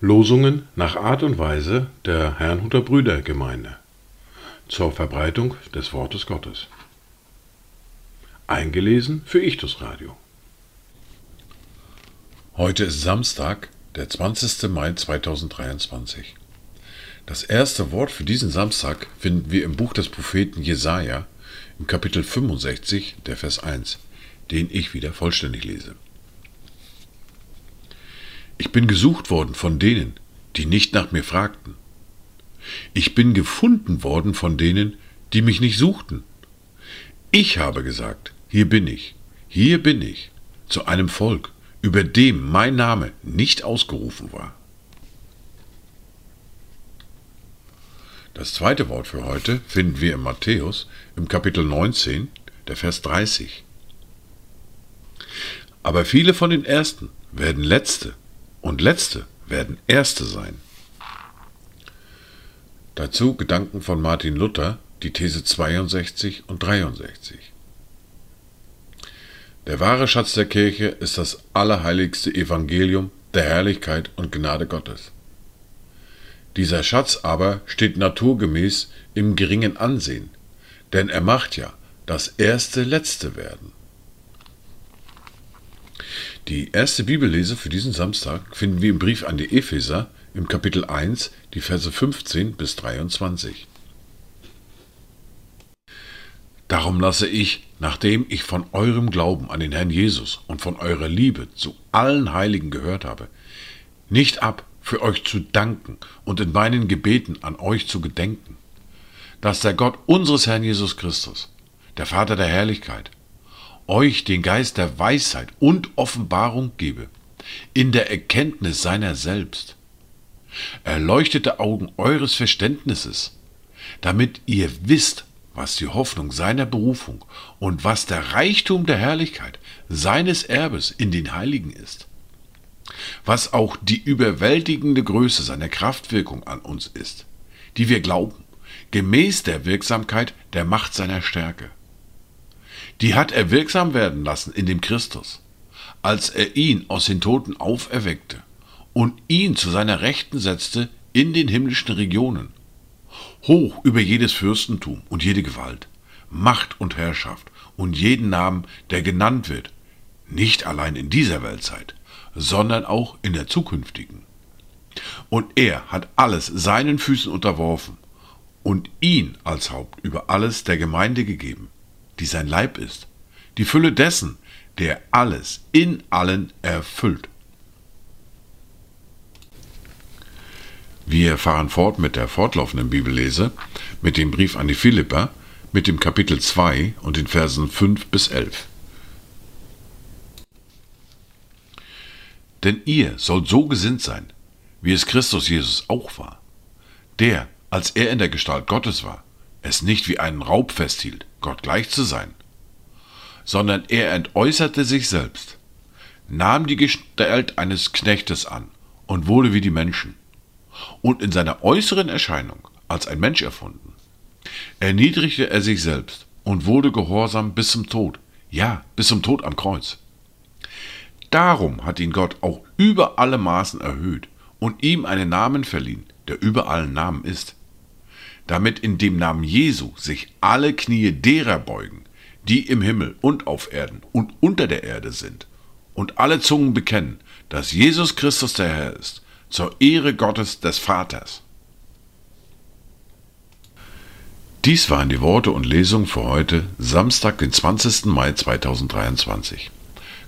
Losungen nach Art und Weise der Herrnhuter Brüdergemeinde zur Verbreitung des Wortes Gottes. Eingelesen für Ichtus Radio. Heute ist Samstag, der 20. Mai 2023. Das erste Wort für diesen Samstag finden wir im Buch des Propheten Jesaja im Kapitel 65, der Vers 1, den ich wieder vollständig lese. Ich bin gesucht worden von denen, die nicht nach mir fragten. Ich bin gefunden worden von denen, die mich nicht suchten. Ich habe gesagt, hier bin ich, hier bin ich, zu einem Volk, über dem mein Name nicht ausgerufen war. Das zweite Wort für heute finden wir in Matthäus im Kapitel 19, der Vers 30. Aber viele von den Ersten werden Letzte und Letzte werden Erste sein. Dazu Gedanken von Martin Luther, die These 62 und 63. Der wahre Schatz der Kirche ist das allerheiligste Evangelium der Herrlichkeit und Gnade Gottes. Dieser Schatz aber steht naturgemäß im geringen Ansehen, denn er macht ja das erste Letzte werden. Die erste Bibellese für diesen Samstag finden wir im Brief an die Epheser im Kapitel 1, die Verse 15 bis 23. Darum lasse ich, nachdem ich von eurem Glauben an den Herrn Jesus und von eurer Liebe zu allen Heiligen gehört habe, nicht ab, für euch zu danken und in meinen Gebeten an euch zu gedenken, dass der Gott unseres Herrn Jesus Christus, der Vater der Herrlichkeit, euch den Geist der Weisheit und Offenbarung gebe, in der Erkenntnis seiner selbst. Erleuchtete Augen eures Verständnisses, damit ihr wisst, was die Hoffnung seiner Berufung und was der Reichtum der Herrlichkeit seines Erbes in den Heiligen ist, was auch die überwältigende Größe seiner Kraftwirkung an uns ist, die wir glauben, gemäß der Wirksamkeit der Macht seiner Stärke. Die hat er wirksam werden lassen in dem Christus, als er ihn aus den Toten auferweckte und ihn zu seiner Rechten setzte in den himmlischen Regionen, hoch über jedes Fürstentum und jede Gewalt, Macht und Herrschaft und jeden Namen, der genannt wird, nicht allein in dieser Weltzeit, sondern auch in der zukünftigen. Und er hat alles seinen Füßen unterworfen und ihn als Haupt über alles der Gemeinde gegeben, die sein Leib ist, die Fülle dessen, der alles in allen erfüllt. Wir fahren fort mit der fortlaufenden Bibellese, mit dem Brief an die Philipper, mit dem Kapitel 2 und den Versen 5 bis 11. Denn ihr sollt so gesinnt sein, wie es Christus Jesus auch war, der, als er in der Gestalt Gottes war, es nicht wie einen Raub festhielt, Gott gleich zu sein, sondern er entäußerte sich selbst, nahm die Gestalt eines Knechtes an und wurde wie die Menschen, und in seiner äußeren Erscheinung als ein Mensch erfunden. Erniedrigte er sich selbst und wurde gehorsam bis zum Tod, ja, bis zum Tod am Kreuz. Darum hat ihn Gott auch über alle Maßen erhöht und ihm einen Namen verliehen, der über allen Namen ist, damit in dem Namen Jesu sich alle Knie derer beugen, die im Himmel und auf Erden und unter der Erde sind, und alle Zungen bekennen, dass Jesus Christus der Herr ist, zur Ehre Gottes des Vaters. Dies waren die Worte und Lesungen für heute, Samstag, den 20. Mai 2023.